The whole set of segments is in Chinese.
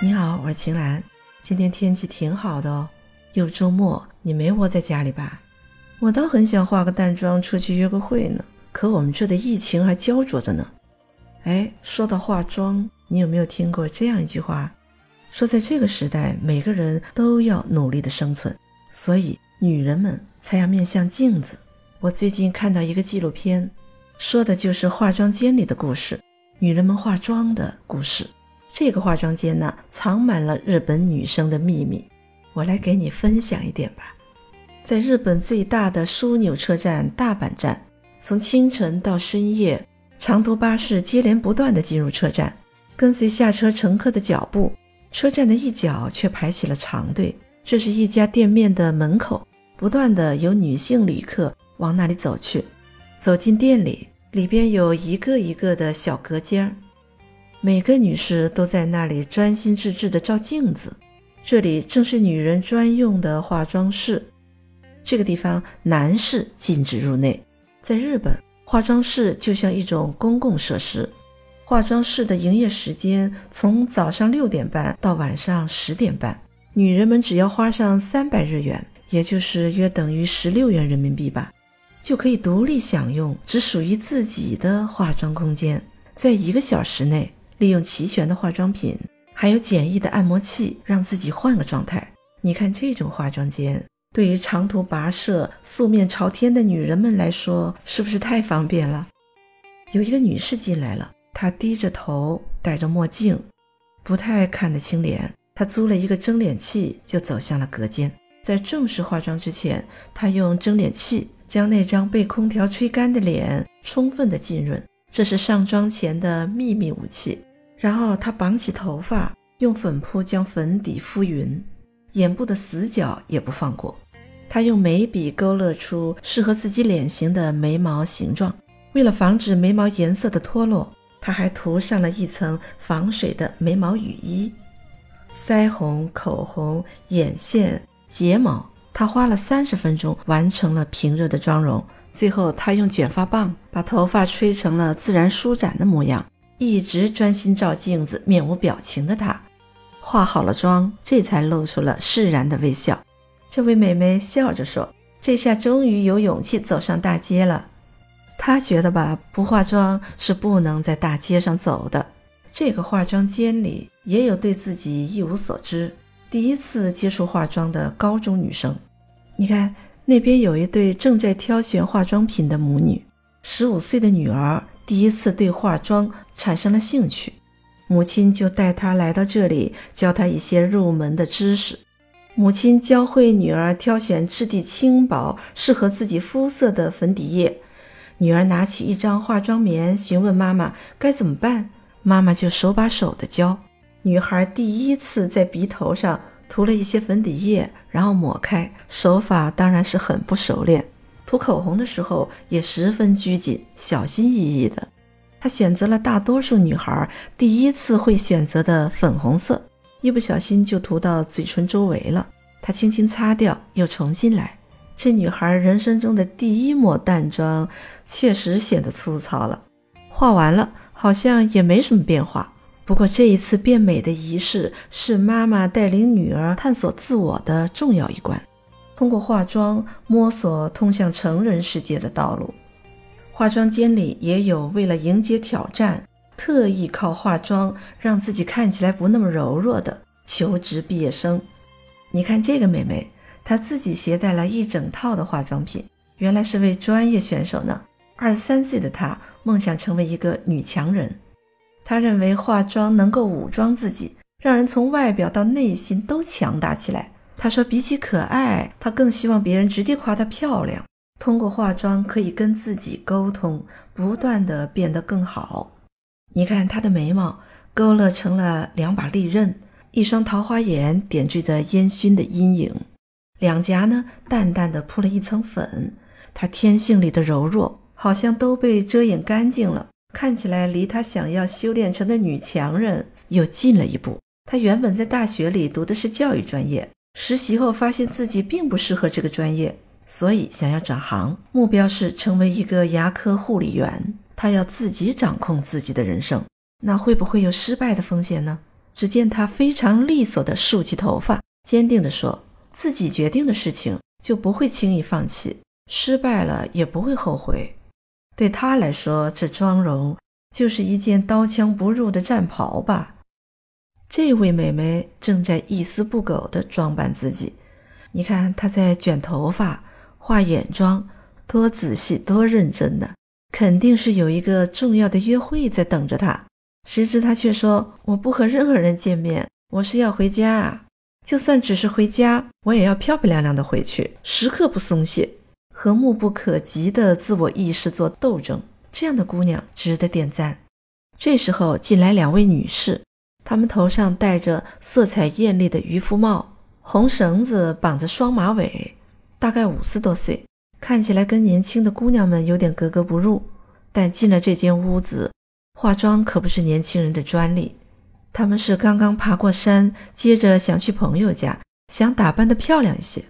你好，我是秦岚。今天天气挺好的哦，又周末，你没窝在家里吧？我倒很想化个淡妆出去约个会呢，可我们这的疫情还焦灼着呢。哎，说到化妆，你有没有听过这样一句话？说在这个时代，每个人都要努力的生存，所以女人们才要面向镜子。我最近看到一个纪录片，说的就是化妆间里的故事，女人们化妆的故事。这个化妆间呢，藏满了日本女生的秘密。我来给你分享一点吧。在日本最大的枢纽车站大阪站，从清晨到深夜，长途巴士接连不断地进入车站，跟随下车乘客的脚步，车站的一角却排起了长队。这是一家店面的门口，不断的有女性旅客往那里走去。走进店里，里边有一个一个的小隔间儿。每个女士都在那里专心致志地照镜子，这里正是女人专用的化妆室。这个地方男士禁止入内。在日本，化妆室就像一种公共设施。化妆室的营业时间从早上六点半到晚上十点半，女人们只要花上三百日元，也就是约等于十六元人民币吧，就可以独立享用只属于自己的化妆空间，在一个小时内。利用齐全的化妆品，还有简易的按摩器，让自己换个状态。你看，这种化妆间对于长途跋涉、素面朝天的女人们来说，是不是太方便了？有一个女士进来了，她低着头，戴着墨镜，不太看得清脸。她租了一个蒸脸器，就走向了隔间。在正式化妆之前，她用蒸脸器将那张被空调吹干的脸充分的浸润，这是上妆前的秘密武器。然后她绑起头发，用粉扑将粉底敷匀，眼部的死角也不放过。她用眉笔勾勒出适合自己脸型的眉毛形状。为了防止眉毛颜色的脱落，她还涂上了一层防水的眉毛雨衣。腮红、口红、眼线、睫毛，她花了三十分钟完成了平热的妆容。最后，她用卷发棒把头发吹成了自然舒展的模样。一直专心照镜子、面无表情的她，化好了妆，这才露出了释然的微笑。这位美眉笑着说：“这下终于有勇气走上大街了。”她觉得吧，不化妆是不能在大街上走的。这个化妆间里也有对自己一无所知、第一次接触化妆的高中女生。你看，那边有一对正在挑选化妆品的母女，十五岁的女儿。第一次对化妆产生了兴趣，母亲就带她来到这里，教她一些入门的知识。母亲教会女儿挑选质地轻薄、适合自己肤色的粉底液。女儿拿起一张化妆棉，询问妈妈该怎么办，妈妈就手把手的教。女孩第一次在鼻头上涂了一些粉底液，然后抹开，手法当然是很不熟练。涂口红的时候也十分拘谨、小心翼翼的。她选择了大多数女孩第一次会选择的粉红色，一不小心就涂到嘴唇周围了。她轻轻擦掉，又重新来。这女孩人生中的第一抹淡妆，确实显得粗糙了。画完了，好像也没什么变化。不过这一次变美的仪式，是妈妈带领女儿探索自我的重要一关。通过化妆摸索通向成人世界的道路，化妆间里也有为了迎接挑战，特意靠化妆让自己看起来不那么柔弱的求职毕业生。你看这个妹妹，她自己携带了一整套的化妆品，原来是位专业选手呢。二十三岁的她梦想成为一个女强人，她认为化妆能够武装自己，让人从外表到内心都强大起来。她说：“比起可爱，她更希望别人直接夸她漂亮。通过化妆可以跟自己沟通，不断的变得更好。你看她的眉毛勾勒成了两把利刃，一双桃花眼点缀着烟熏的阴影，两颊呢淡淡的铺了一层粉。她天性里的柔弱好像都被遮掩干净了，看起来离她想要修炼成的女强人又近了一步。她原本在大学里读的是教育专业。”实习后发现自己并不适合这个专业，所以想要转行，目标是成为一个牙科护理员。他要自己掌控自己的人生，那会不会有失败的风险呢？只见她非常利索地竖起头发，坚定地说：“自己决定的事情就不会轻易放弃，失败了也不会后悔。对她来说，这妆容就是一件刀枪不入的战袍吧。”这位美眉正在一丝不苟地装扮自己，你看她在卷头发、画眼妆，多仔细、多认真呢！肯定是有一个重要的约会在等着她。谁知她却说：“我不和任何人见面，我是要回家。就算只是回家，我也要漂漂亮亮的回去，时刻不松懈，和目不可及的自我意识做斗争。”这样的姑娘值得点赞。这时候进来两位女士。他们头上戴着色彩艳丽的渔夫帽，红绳子绑着双马尾，大概五十多岁，看起来跟年轻的姑娘们有点格格不入。但进了这间屋子，化妆可不是年轻人的专利。他们是刚刚爬过山，接着想去朋友家，想打扮得漂亮一些。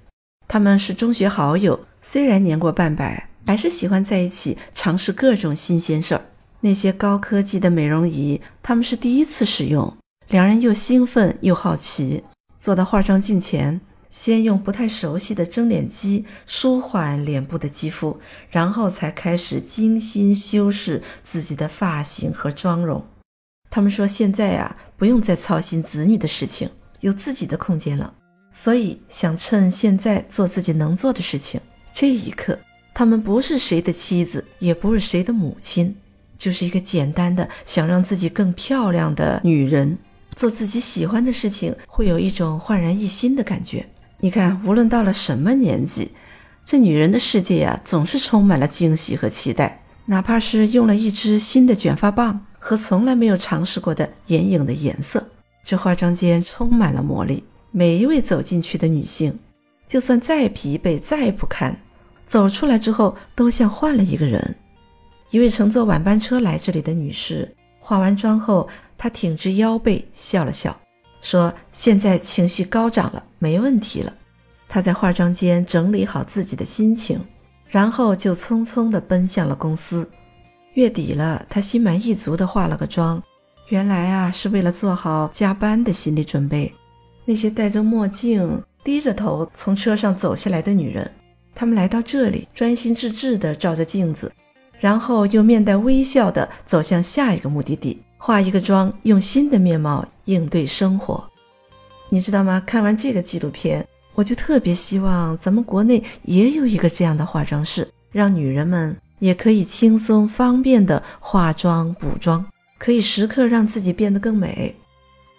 他们是中学好友，虽然年过半百，还是喜欢在一起尝试各种新鲜事儿。那些高科技的美容仪，他们是第一次使用。两人又兴奋又好奇，坐到化妆镜前，先用不太熟悉的蒸脸机舒缓脸部的肌肤，然后才开始精心修饰自己的发型和妆容。他们说：“现在呀，不用再操心子女的事情，有自己的空间了，所以想趁现在做自己能做的事情。”这一刻，他们不是谁的妻子，也不是谁的母亲，就是一个简单的想让自己更漂亮的女人。做自己喜欢的事情，会有一种焕然一新的感觉。你看，无论到了什么年纪，这女人的世界呀，总是充满了惊喜和期待。哪怕是用了一支新的卷发棒和从来没有尝试过的眼影的颜色，这化妆间充满了魔力。每一位走进去的女性，就算再疲惫、再不堪，走出来之后都像换了一个人。一位乘坐晚班车来这里的女士。化完妆后，他挺直腰背，笑了笑，说：“现在情绪高涨了，没问题了。”他在化妆间整理好自己的心情，然后就匆匆地奔向了公司。月底了，他心满意足地化了个妆，原来啊，是为了做好加班的心理准备。那些戴着墨镜、低着头从车上走下来的女人，她们来到这里，专心致志地照着镜子。然后又面带微笑地走向下一个目的地，化一个妆，用新的面貌应对生活。你知道吗？看完这个纪录片，我就特别希望咱们国内也有一个这样的化妆室，让女人们也可以轻松方便地化妆补妆，可以时刻让自己变得更美。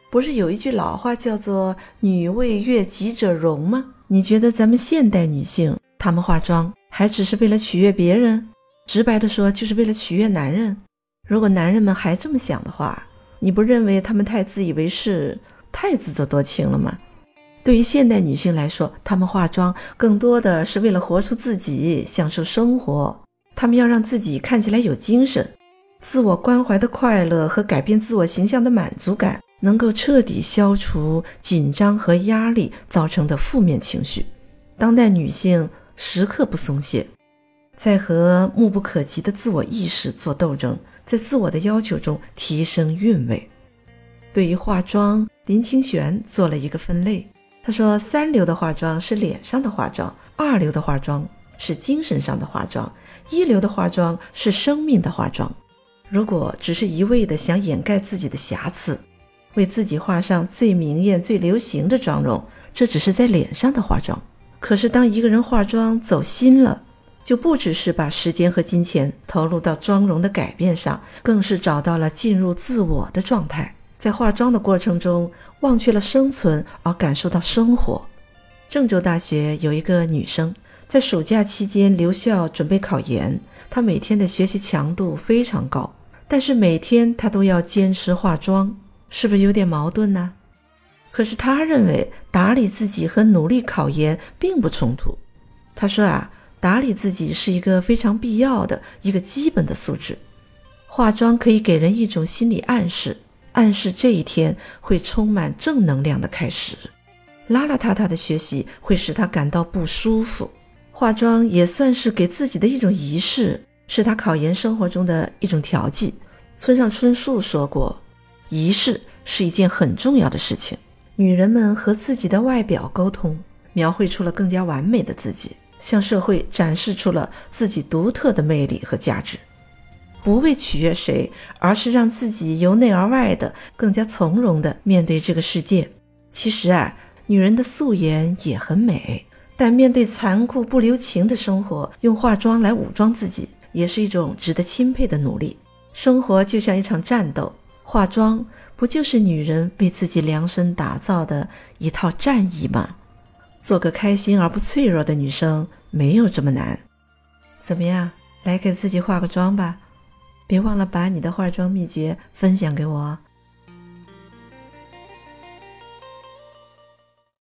不是有一句老话叫做“女为悦己者容”吗？你觉得咱们现代女性她们化妆还只是为了取悦别人？直白的说，就是为了取悦男人。如果男人们还这么想的话，你不认为他们太自以为是、太自作多情了吗？对于现代女性来说，她们化妆更多的是为了活出自己，享受生活。她们要让自己看起来有精神，自我关怀的快乐和改变自我形象的满足感，能够彻底消除紧张和压力造成的负面情绪。当代女性时刻不松懈。在和目不可及的自我意识做斗争，在自我的要求中提升韵味。对于化妆，林清玄做了一个分类。他说：“三流的化妆是脸上的化妆，二流的化妆是精神上的化妆，一流的化妆是生命的化妆。如果只是一味的想掩盖自己的瑕疵，为自己画上最明艳、最流行的妆容，这只是在脸上的化妆。可是，当一个人化妆走心了，就不只是把时间和金钱投入到妆容的改变上，更是找到了进入自我的状态，在化妆的过程中忘却了生存，而感受到生活。郑州大学有一个女生，在暑假期间留校准备考研，她每天的学习强度非常高，但是每天她都要坚持化妆，是不是有点矛盾呢？可是她认为打理自己和努力考研并不冲突。她说啊。打理自己是一个非常必要的一个基本的素质。化妆可以给人一种心理暗示，暗示这一天会充满正能量的开始。邋邋遢遢的学习会使他感到不舒服。化妆也算是给自己的一种仪式，是他考研生活中的一种调剂。村上春树说过：“仪式是一件很重要的事情。女人们和自己的外表沟通，描绘出了更加完美的自己，向社会展示出了自己独特的魅力和价值。不为取悦谁，而是让自己由内而外的更加从容的面对这个世界。其实啊，女人的素颜也很美，但面对残酷不留情的生活，用化妆来武装自己，也是一种值得钦佩的努力。生活就像一场战斗，化妆不就是女人为自己量身打造的一套战衣吗？做个开心而不脆弱的女生，没有这么难。怎么样，来给自己化个妆吧。别忘了把你的化妆秘诀分享给我。